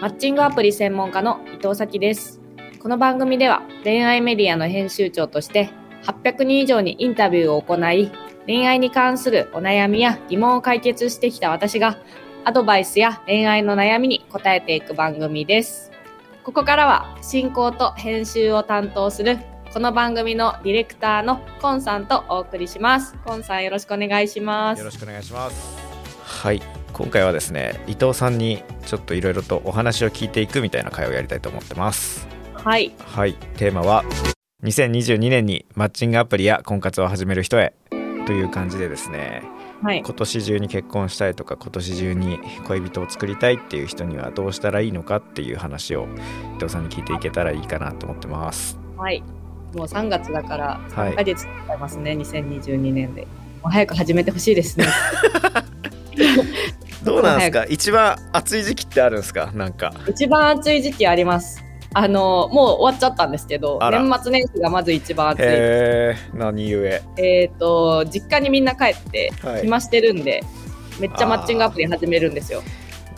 マッチングアプリ専門家の伊藤咲です。この番組では恋愛メディアの編集長として800人以上にインタビューを行い、恋愛に関するお悩みや疑問を解決してきた私がアドバイスや恋愛の悩みに答えていく番組です。ここからは進行と編集を担当するこの番組のディレクターのコンさんとお送りします。コンさんよろしくお願いしますよろ。しくお願いしますはい今回はですね伊藤さんにちょっといろいろとお話を聞いていくみたいな会をやりたいと思ってますはい。はいテーマは2022年にマッチングアプリや婚活を始める人へという感じでですねはい。今年中に結婚したいとか今年中に恋人を作りたいっていう人にはどうしたらいいのかっていう話を伊藤さんに聞いていけたらいいかなと思ってますはい。もう3月だからはい3ヶ月経ってますね、2022年で。もう早く始めてほしいですね。どうなんですか？一番暑い時期ってあるんですか？なんか。一番暑い時期あります。あの、もう終わっちゃったんですけど、年末年始がまず一番暑い。へえ何故？えっ、と、実家にみんな帰って、はい。暇してるんで、めっちゃマッチングアプリ始めるんですよ。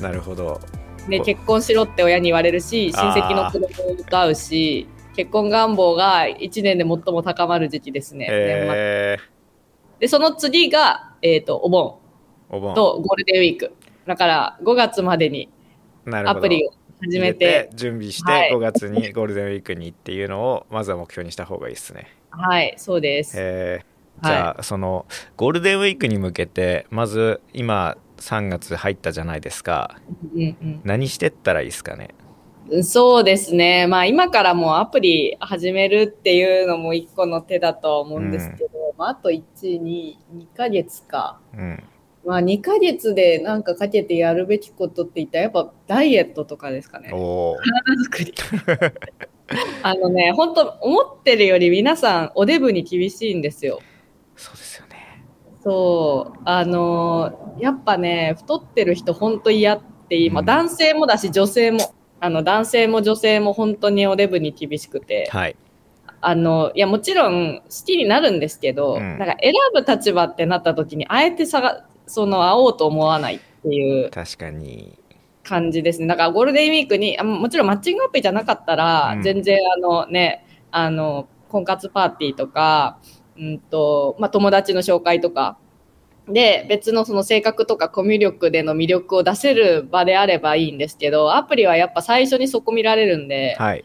なるほど。で、こ結婚しろって親に言われるし、親戚の子供と会うし、結婚願望が1年で最も高まる時期ですね。年末。へえで、その次が、えっ、と。お盆とゴールデンウィーク。だから5月までにアプリを始めて、準備してはい5月にゴールデンウィークにっていうのをまずは目標にした方がいいですね。はい、そうです。えーはいじゃあそのゴールデンウィークに向けてまず今3月入ったじゃないですかうん何してったらいいですかね？うん、そうですね。まあ今からもうアプリ始めるっていうのも一個の手だとは思うんですけど、まああと1、2、2ヶ月か。うんまあ2ヶ月でなんかかけてやるべきことって言ったらやっぱダイエットとかですかね。おー。体作り。あのね、本当思ってるより皆さんおデブに厳しいんですよ。そうですよね。そう、あのーやっぱね、太ってる人本当嫌って今、うん。男性もだし女性も、あの男性も女性も本当におデブに厳しくて、はい。あの、いやもちろん好きになるんですけど、うん。なんか選ぶ立場ってなった時に、あえてさが、その会おうと思わないっていう確かに。感じですね。だからゴールデンウィークに、あもちろんマッチングアプリじゃなかったら、うん。全然あのね、あの、婚活パーティーとか、うんと、まあ、友達の紹介とか、で、別のその性格とかコミュ力での魅力を出せる場であればいいんですけど、アプリはやっぱ最初にそこ見られるんで、はい。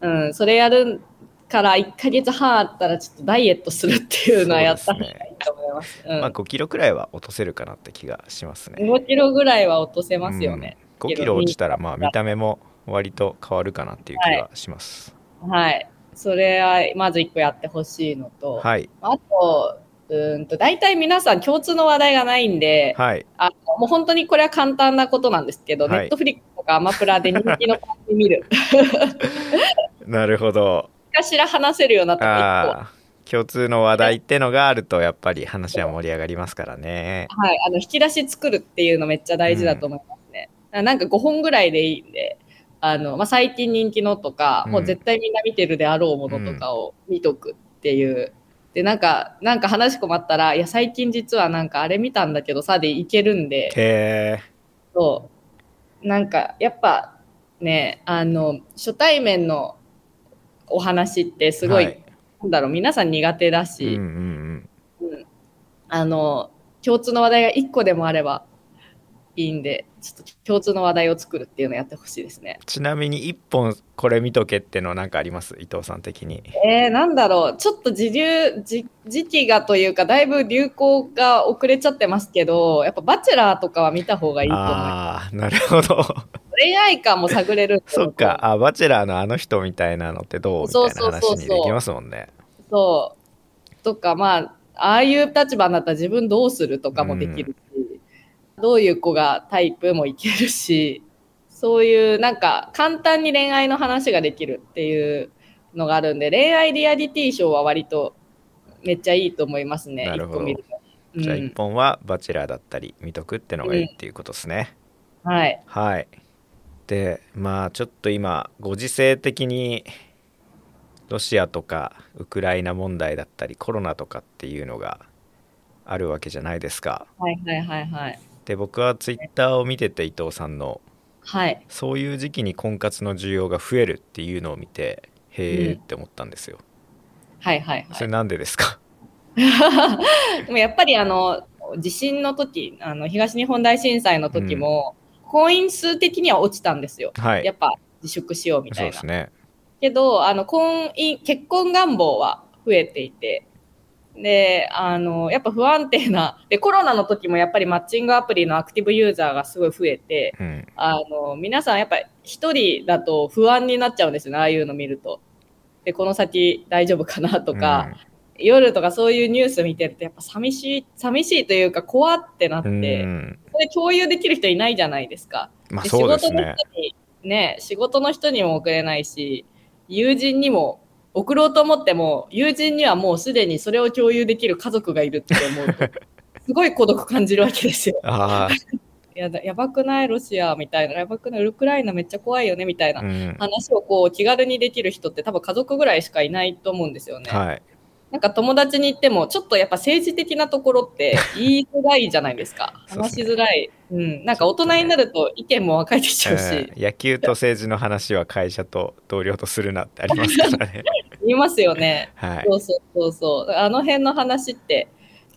うん、それやるから1ヶ月半あったらちょっとダイエットするっていうのはやった方がいいと思います。まあ5キロくらいは落とせるかなって気がしますうん、ね5キロぐらいは落とせますよね。5キロ落ちたらまあ見た目も割と変わるかなっていう気がしますはい。それはまず1個やってほしいのと、はいあと、うーんと大体皆さん共通の話題がないんで、はいあのもう本当にこれは簡単なことなんですけど、はいネットフリックスとかアマプラで人気の番組見る。なるほど何かしら話せるようになったら1個。共通の話題ってのがあるとやっぱり話は盛り上がりますからねはい、あの引き出し作るっていうのめっちゃ大事だと思いますね。なんか5本ぐらいでいいんで、あのまあ、最近人気のとか、うんもう絶対みんな見てるであろうものとかを見とくっていう。で、なんか、なんか話困ったら、いや、最近実はなんかあれ見たんだけどさ、でいけるんで、そう。なんか、やっぱね、あの、初対面のお話ってすごい、はいなんだろう、皆さん苦手だうんし、うん。うん。あの、共通の話題が1個でもあればいいんで、ちょっと共通の話題を作るっていうのをやってほしいですね。ちなみに一本これ見とけってのなんかあります？伊藤さん的に。えー、なんだろう、ちょっと時流、時時期がというか、だいぶ流行が遅れちゃってますけど、やっぱバチェラーとかは見た方がいいと思いまああなるほど。す。恋愛感も探れるそっか。あバチェラーのあの人みたいなのってどう？みたいな話にできますもんね。そう。とか、まあ、ああいう立場になったら自分どうするとかもできる。し、どういう子がタイプもいけるし、そういうなんか簡単に恋愛の話ができるっていうのがあるんで、恋愛リアリティショーは割とめっちゃいいと思いますね。なるほどじゃあうん一本はバチェラーだったり見とくってのがいいっていうことですね、はい。はいでまあちょっと今ご時世的にロシアとかウクライナ問題だったりコロナとかっていうのがあるわけじゃないですかはいはいはいはい。で僕はツイッターを見てて伊藤さんのはい。そういう時期に婚活の需要が増えるっていうのを見てへえうんって思ったんですよ、はいはいはい。それなんでですか？でもやっぱりあの、地震の時、あの、東日本大震災の時も、婚姻数的には落ちたんですよ。はいやっぱ自粛しようみたいなそうです。ねけど、あの、婚姻、結婚願望は増えていて、で、あの、やっぱ不安定な、で、コロナの時もやっぱりマッチングアプリのアクティブユーザーがすごい増えて、うんあの、皆さんやっぱ一人だと不安になっちゃうんですよね、ああいうの見ると。で、この先大丈夫かなとか、夜とかそういうニュース見てるとやっぱ寂しい、寂しいというか怖ってなって、うんうんそれ共有できる人いないじゃないですか。まあでそうですね仕事の人に、ね、仕事の人にも送れないし、友人にも送ろうと思っても、友人にはもうすでにそれを共有できる家族がいるって思うと、すごい孤独感じるわけですよ。あやだ やばくないロシアみたいな、やばくないウクライナめっちゃ怖いよねみたいな話をこう気軽にできる人って多分家族ぐらいしかいないと思うんですよね。はいなんか友達に言っても、ちょっとやっぱ政治的なところって言いづらいじゃないですか。話しづらい。うん。なんか大人になると意見も分かれてきちゃうし、えー野球と政治の話は会社と同僚とするなってありますからね言いますよね。はいそうそうそうそう。あの辺の話って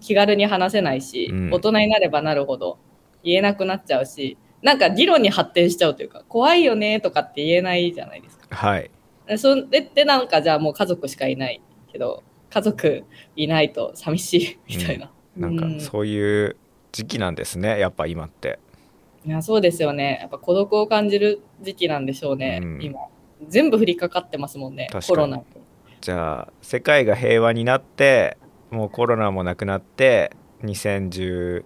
気軽に話せないし、うん大人になればなるほど言えなくなっちゃうし、なんか議論に発展しちゃうというか、怖いよねとかって言えないじゃないですか。はいそれでなんかじゃあもう家族しかいないけど、家族いないと寂しいみたいな。なんかそういう時期なんですねやっぱ今っていやそうですよね。やっぱ孤独を感じる時期なんでしょうね、うん今。全部降りかかってますもんね、コロナ。じゃあ世界が平和になってもうコロナもなくなって2017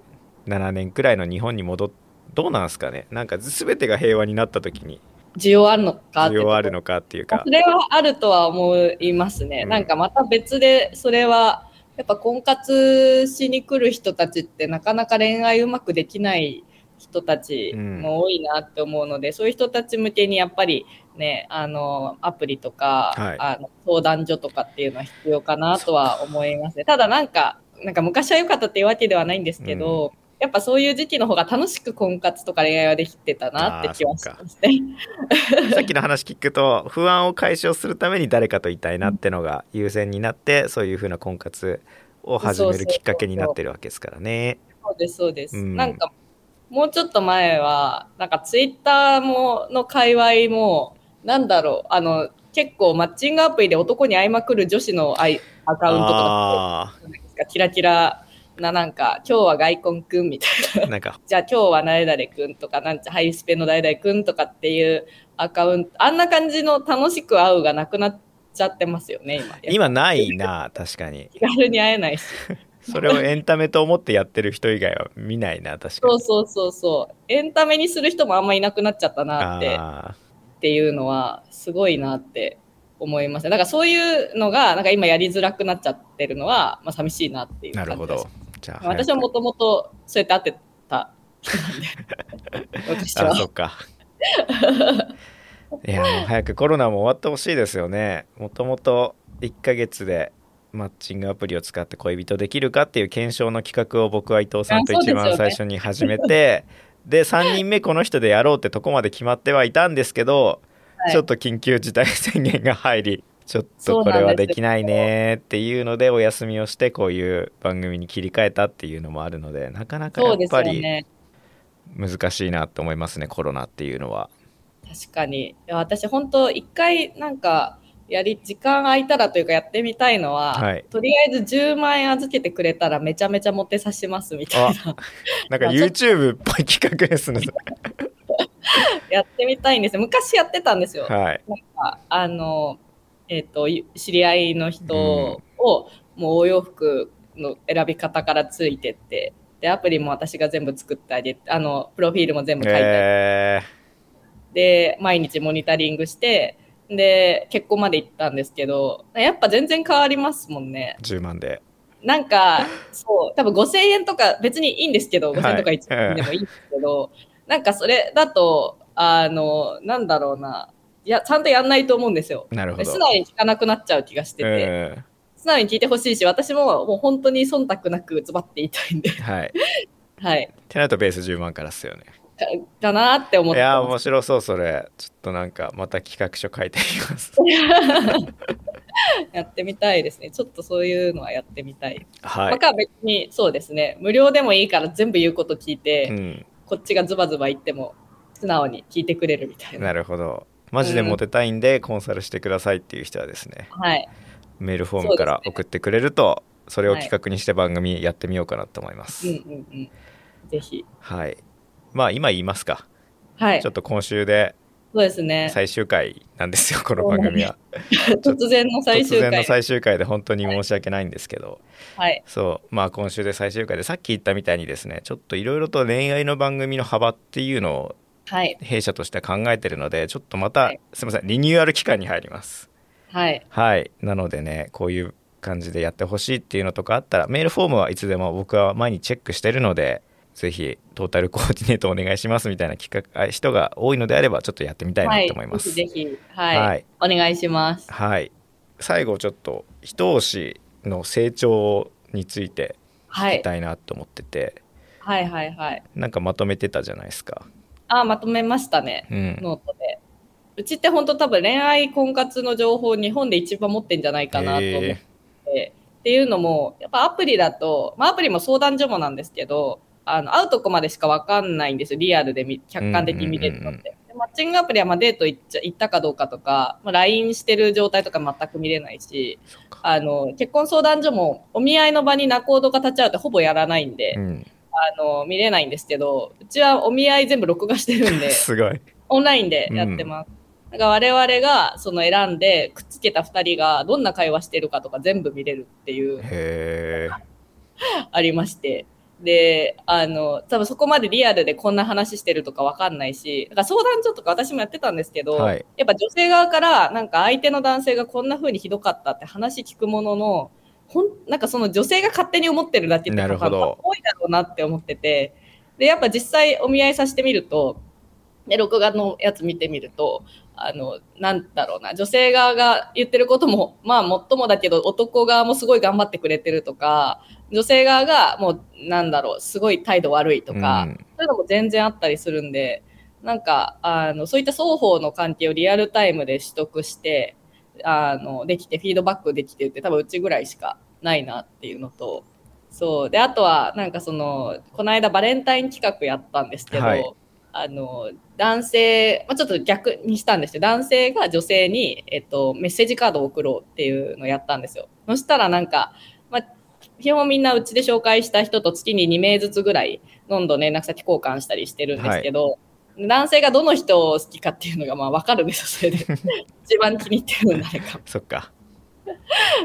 年くらいの日本に戻っどうなんですかね？なんか全てが平和になった時に。需要あるのか？って需要あるのかっていうか。それはあるとは思いますね。うん。なんかまた別で、それは、やっぱ婚活しに来る人たちってなかなか恋愛うまくできない人たちも多いなって思うので、そういう人たち向けにやっぱりね、あの、アプリとか、はいあの相談所とかっていうのは必要かなとは思いますね。ただなんか、なんか昔は良かったっていうわけではないんですけど、やっぱそういう時期の方が楽しく婚活とか恋愛はできてたなって気はしますね。さっきの話聞くと不安を解消するために誰かといたいなってのが優先になってそういうふうな婚活を始めるきっかけになってるわけですからね。そうです、そうです。うんなんか、もうちょっと前は、なんかツイッターも、の界隈も、なんだろう、あの、結構マッチングアプリで男に会いまくる女子のアイアカウントとかキラキラななんか、今日は外婚くんみたいな。あなんか じゃあ今日は誰々くんとか、なんちゃハイスペの誰々くんとかっていうアカウント、あんな感じの楽しく会うがなくなっちゃってますよね、今。今ないな確かに気軽に会えないし。それをエンタメと思ってやってる人以外は見ないな確かに。そうそうそうそう。エンタメにする人もあんまいなくなっちゃったなって。あっていうのはすごいなって思いますね。だからそういうのがなんか今やりづらくなっちゃってるのは、まあ、寂しいなっていうーなるほど。感じゃあ私はもともとそうやって会ってた人なんで。私は。あそっか。いやもう早くコロナも終わってほしいですよね。もともと1ヶ月でマッチングアプリを使って恋人できるかっていう検証の企画を僕は伊藤さんと一番最初に始めてで,、3人目この人でやろうってとこまで決まってはいたんですけど、はいちょっと緊急事態宣言が入りちょっとこれはできないねっていうのでお休みをしてこういう番組に切り替えたっていうのもあるのでなかなかやっぱり。難しいなと思いますねコロナっていうのは。確かに。いや私本当一回なんかやり、時間空いたらというかやってみたいのは、はいとりあえず10万円預けてくれたらめちゃめちゃモテさしますみたいな。なんか YouTube っぽい企画ですね。やってみたいんですよ。昔やってたんですよ。はい。なんか、あの、えっ、と、ゆ知り合いの人を、もうお洋服の選び方からついてって、で、アプリも私が全部作ってあげて、あの、プロフィールも全部書いてあげて、えで、毎日モニタリングして、で、結婚まで行ったんですけど、やっぱ全然変わりますもんね。ー、10万で。なんか、そう、多分5000円とか別にいいんですけど、はい5000円とか1万円でもいいんですけど、なんかそれだと、あの、なんだろうな、いや、ちゃんとやんないと思うんですよ。なるほど。素直に聞かなくなっちゃう気がしてて、うん素直に聞いてほしいし、私ももう本当に忖度なくズバって言いたいんで、はい。っ はい。てなるとベース10万からっすよね。かなって思っいやてます。面白そうそれちょっとなんかまた企画書書いてみますやってみたいですね。ちょっとそういうのはやってみたい。はい、まあか別にそうですね。無料でもいいから全部言うこと聞いて、うん、こっちがズバズバ言っても素直に聞いてくれるみたいな。なるほどマジでモテたいんでコンサルしてくださいっていう人はですねはい。メールフォームから送ってくれるとそれを企画にして番組やってみようかなと思いますうんうんうん。ぜひ。はいまあ今言いますかはいちょ。っと今週でそうですね。最終回なんですよこの番組は 突然の最終回。突然の最終回で本当に申し訳ないんですけどはい。そうまあ今週で最終回でさっき言ったみたいにですねちょっといろいろと恋愛の番組の幅っていうのをはい。弊社として考えてるのでちょっとまた、はいすいませんリニューアル期間に入りますはい。はいなのでねこういう感じでやってほしいっていうのとかあったらメールフォームはいつでも僕は毎日チェックしてるのでぜひトータル コーディネートお願いしますみたいな企画あ人が多いのであればちょっとやってみたいなと思いますぜひぜひ、はい。はいお願いします。はい最後ちょっと一押しの成長についてはい。聞きたいなと思ってて、はいはいはい。なんかまとめてたじゃないですかあ、まとめましたね。うんノートで。うちって本当多分恋愛婚活の情報日本で一番持ってんじゃないかなと思って、っていうのもやっぱアプリだと、まあ、アプリも相談所もなんですけどあの会うとこまでしか分かんないんですよ。リアルで見客観的に見れるのって、マッチングアプリはまあデート行っちゃ行ったかどうかとか、まあ、LINE してる状態とか全く見れないしあの結婚相談所もお見合いの場に仲人が立ち会うってほぼやらないんで、うん。あの見れないんですけどうちはお見合い全部録画してるんで すごい。オンラインでやってます。だから我々がその選んでくっつけた2人がどんな会話してるかとか全部見れるっていう ありまして。で、あの、多分そこまでリアルでこんな話してるとかわかんないし、だから相談所とか私もやってたんですけど、はい。やっぱ女性側からなんか相手の男性がこんな風にひどかったって話聞くものの、ほんなんかその女性が勝手に思ってるだけってなるほど。多分多いだろうなって思ってて、で、やっぱ実際お見合いさせてみると、で、録画のやつ見てみると、あの、なんだろうな、女性側が言ってることも、まあ、もっともだけど、男側もすごい頑張ってくれてるとか、女性側がもう、なんだろう、すごい態度悪いとか、うんそういうのも全然あったりするんで、なんか、あの、そういった双方の関係をリアルタイムで取得して、あの、できて、フィードバックできてるって多分うちぐらいしかないなっていうのと、そう。で、あとは、なんかその、この間バレンタイン企画やったんですけど、はいあの、男性、まあ、ちょっと逆にしたんですよ。男性が女性に、えっと、メッセージカードを送ろうっていうのをやったんですよ。そしたらなんか、まあ、基本みんなうちで紹介した人と月に2名ずつぐらい、どんどん連絡先交換したりしてるんですけど、男性がどの人を好きかっていうのがまあ分かるんですよ、それで。一番気に入ってるの誰か。そっか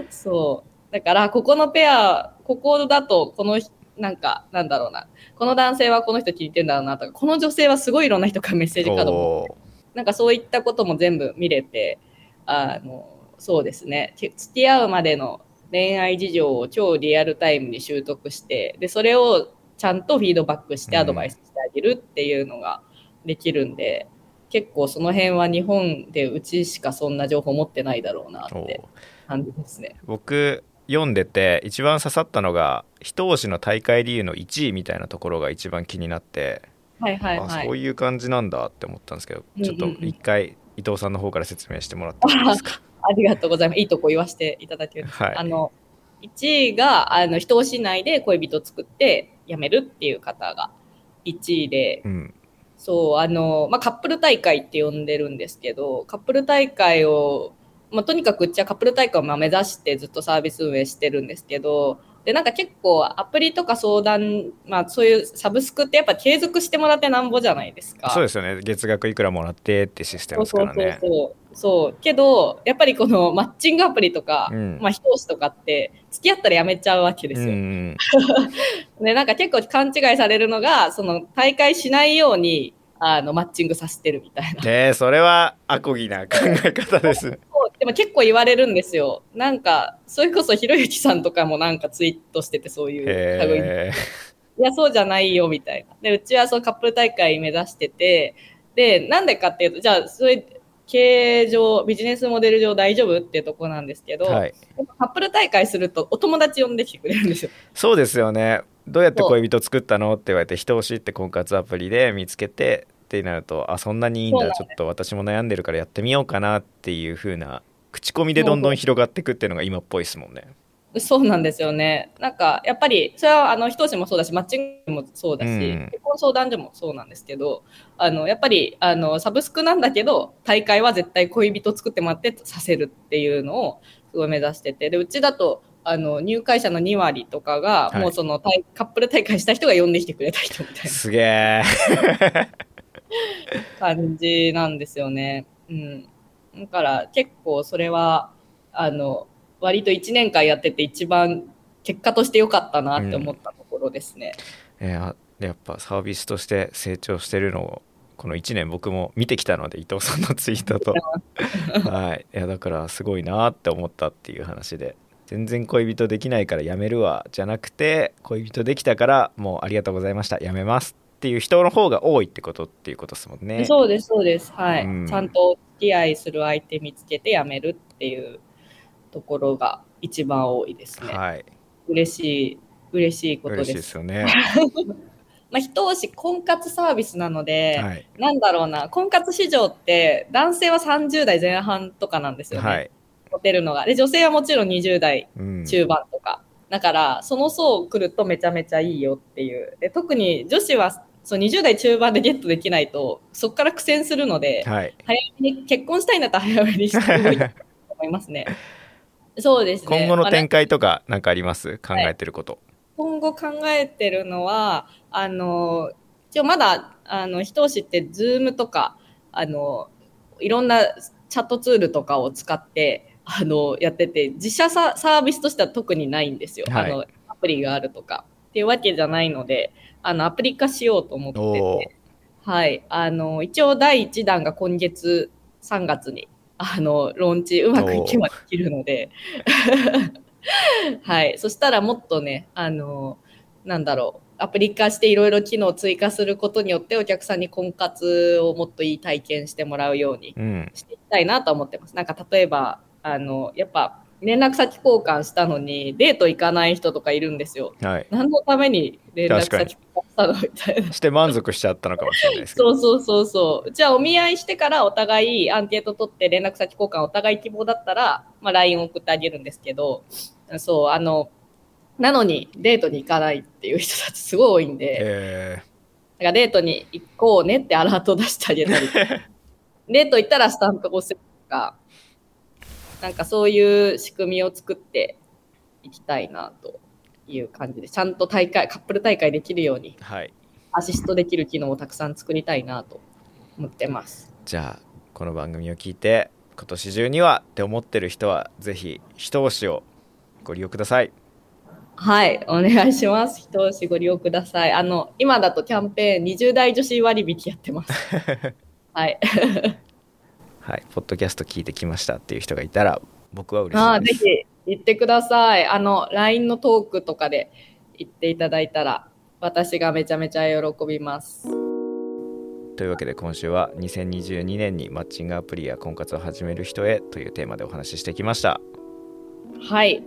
そう。だから、ここのペア、ここだと、この、なんか、なんだろうな。この男性はこの人聞いてんだろうなとか、この女性はすごいいろんな人からメッセージカードをおーなんかそういったことも全部見れて、あの、そうですね。け付き合うまでの恋愛事情を超リアルタイムに習得して、で、それをちゃんとフィードバックしてうんアドバイスしてあげるっていうのができるんで、結構その辺は日本でうちしかそんな情報持ってないだろうなって感じですね。僕読んでて一番刺さったのが一押しの大会理由の1位みたいなところが一番気になって、はいはいはあそうい。いう感じなんだって思ったんですけど、ちょっと一回伊藤さんの方から説明してもらってもいいですか？ありがとうございます。いいとこ言わせていただける。はいあの、1位が、あの、人押し内で恋人作って辞めるっていう方が1位で、うんそう、あの、まあ、カップル大会って呼んでるんですけど、カップル大会を、まあ、とにかくうちはカップル大会をまあ目指してずっとサービス運営してるんですけど、で、なんか結構アプリとか相談、まあそういうサブスクってやっぱ継続してもらってなんぼじゃないですか。そうですよね月額いくらもらってってシステムですからねそうそうそうそう。けど、やっぱりこのマッチングアプリとか、うんまあ、人押しとかって、付き合ったらやめちゃうわけですうんうよ。ん で、なんか結構勘違いされるのが、その大会しないように、あの、マッチングさせてるみたいな。えー、それはアコギな考え方ですでも結構言われるんですよ。なんか、それこそひろゆきさんとかもなんかツイートしててそういう類へいや、そうじゃないよ、みたいな。で、うちはそのカップル大会目指してて、で、なんでかっていうと、じゃあ、それ、経営上、ビジネスモデル上大丈夫っていうとこなんですけど、はい、カップル大会するとお友達呼んできてくれるんですよ。そうですよねどうやって恋人作ったの？って言われて人を知って婚活アプリで見つけてってなるとあそんなにいいんだだちょっと私も悩んでるからやってみようかなっていう風な口コミでどんどん広がっていくっていうのが今っぽいですもんね。そうなんですよね。なんか、やっぱり、それは、あの、人志もそうだし、マッチングもそうだし、うん結婚相談所もそうなんですけど、あの、やっぱり、あの、サブスクなんだけど、大会は絶対恋人作ってもらってさせるっていうのを、すごい目指してて、で、うちだと、あの、入会者の2割とかが、はいもうその、大カップル大会した人が呼んできてくれた人みたいすげえ。な 感じなんですよね。うん。だから、結構それは、あの、割と1年間やってて一番結果として良かったなって思ったところですね。えーあやっぱサービスとして成長してるのをこの1年僕も見てきたので伊藤さんのツイートと。はい。いやだからすごいなって思ったっていう話で。全然恋人できないからやめるわじゃなくて恋人できたからもうありがとうございました。やめますっていう人の方が多いってことっていうことですもんねそうです、そうです。はい、うんちゃんとお付き合いする相手見つけて辞めるっていうところが一番多いですね。はい嬉しい、嬉しいことです。嬉しいですよね まあ、一押し婚活サービスなので、はいなんだろうな、婚活市場って男性は30代前半とかなんですよね。はい、モテるのが。で、女性はもちろん20代うん、中盤とか。だから、その層来るとめちゃめちゃいいよっていう。で特に女子はそう20代中盤でゲットできないと、そこから苦戦するので、はい早めに結婚したいんだったら早めにした方がいいと思いますね。そうですね。今後のまあ展開とか何かあります？考えてること、今後考えてるのは、あの、一応まだ、あの、人を知って、ズームとか、あの、いろんなチャットツールとかを使って、あの、やってて、自社ササービスとしては特にないんですよ。はいあの、アプリがあるとか。っていうわけじゃないので、あの、アプリ化しようと思ってて、はい。あの、一応第1弾が今月3月に、あの、ローンチうまくいけばできるので、はい。そしたらもっとね、あの、なんだろう、アプリ化していろいろ機能を追加することによってお客さんに婚活をもっといい体験してもらうようにうんしていきたいなと思ってます。なんか例えば、あの、やっぱ連絡先交換したのにデート行かない人とかいるんですよ。はい。何のために連絡先交換したのみたいな。して満足しちゃったのかもしれないですけど。そうそうそうそう。じゃあお見合いしてからお互いアンケート取って連絡先交換お互い希望だったら、まあ、LINE 送ってあげるんですけど、そう、あの、なのにデートに行かないっていう人たちすごい多いんで、えだからデートに行こうねってアラート出してあげたり、デート行ったらスタンプ押すとか、なんかそういう仕組みを作っていきたいなという感じで、ちゃんと大会、カップル大会できるようにーはいアシストできる機能をたくさん作りたいなと思ってます。じゃあこの番組を聞いて今年中にはって思ってる人はぜひ一押しをご利用くださいはい、お願いします。一押しご利用ください。あの、今だとキャンペーン20代女子割引やってます。はい。はいポッドキャスト聞いてきましたっていう人がいたら僕は嬉しいです。ひ言ってください。あの、LINE のトークとかで言っていただいたら、私がめちゃめちゃ喜びます。というわけで今週は2022年にマッチングアプリや婚活を始める人へというテーマでお話ししてきました。はい、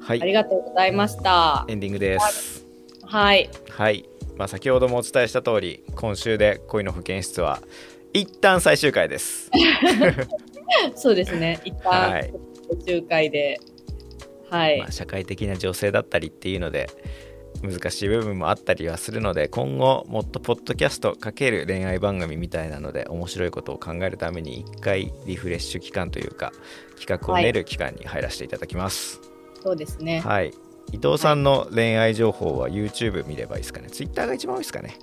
はい。ありがとうございました。エンディングです。はい、はい、まあ、先ほどもお伝えした通り今週で恋の保健室は一旦最終回です。そうですね。一旦はい、途中会で、はい。まあ、、社会的な情勢だったりっていうので難しい部分もあったりはするので今後もっとポッドキャストかける恋愛番組みたいなので面白いことを考えるために一回リフレッシュ期間というか企画を練る期間に入らせていただきます。そうですね。はい、伊藤さんの恋愛情報は YouTube 見ればいいですかね。Twitter が一番多いですかね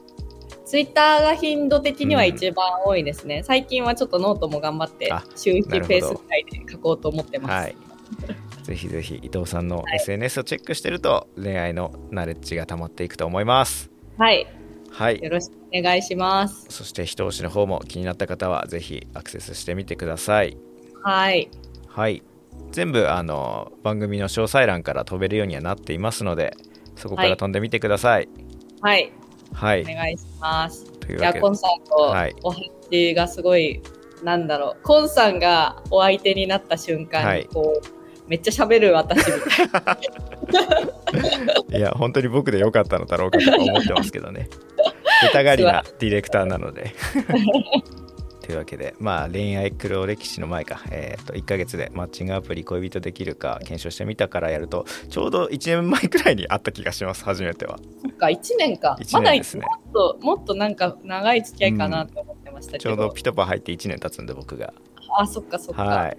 ツイッターが頻度的には一番多いですね。最近はちょっとノートも頑張ってあ、週1なるほどペースぐらいで書こうと思ってます。はい。ぜひぜひ伊藤さんの SNS をチェックしてると恋愛のナレッジが溜まっていくと思います。はい、はい。よろしくお願いします。そして一押しの方も気になった方はぜひアクセスしてみてください。はい、はい。全部あの番組の詳細欄から飛べるようにはなっていますのでそこから飛んでみてくださいはい、はい、お願いします。といやコンサート、はい。お話がすごいなんだろう、コンさんがお相手になった瞬間に、はい。こう、めっちゃ喋る私みたいな。いや本当に僕でよかったのだろうかとか思ってますけどね。出たがりなディレクターなのでというわけでまあ恋愛黒歴史の前か、えー、と1ヶ月でマッチングアプリ恋人できるか検証してみたからやるとちょうど1年前くらいにあった気がします初めてはそっか、1年か。一まだ年ですねもっと、もっとなんか長い付き合いかなと思ってましたけど。ちょうどピトパ入って1年経つんで僕があ、そっかそっか。はない。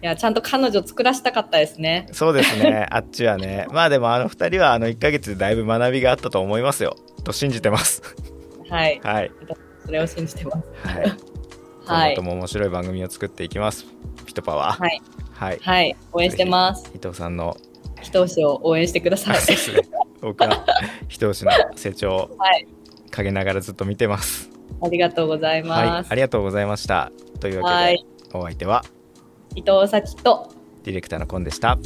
いや、ちゃんと彼女作らしたかったですね。そうですねあっちはね まあでもあの2人はあの1ヶ月でだいぶ学びがあったと思いますよと信じてますはい。はいそれを信じてます。はい はい今後と。も面白い番組を作っていきますピトパははい。はいはい。応援してます。伊藤さんの人押しを応援してください。そうですね僕は人吉の成長をはい。陰ながらずっと見てますありがとうございはいます。ありがとうございましたというわけではい。お相手は伊藤咲とディレクターのコンでした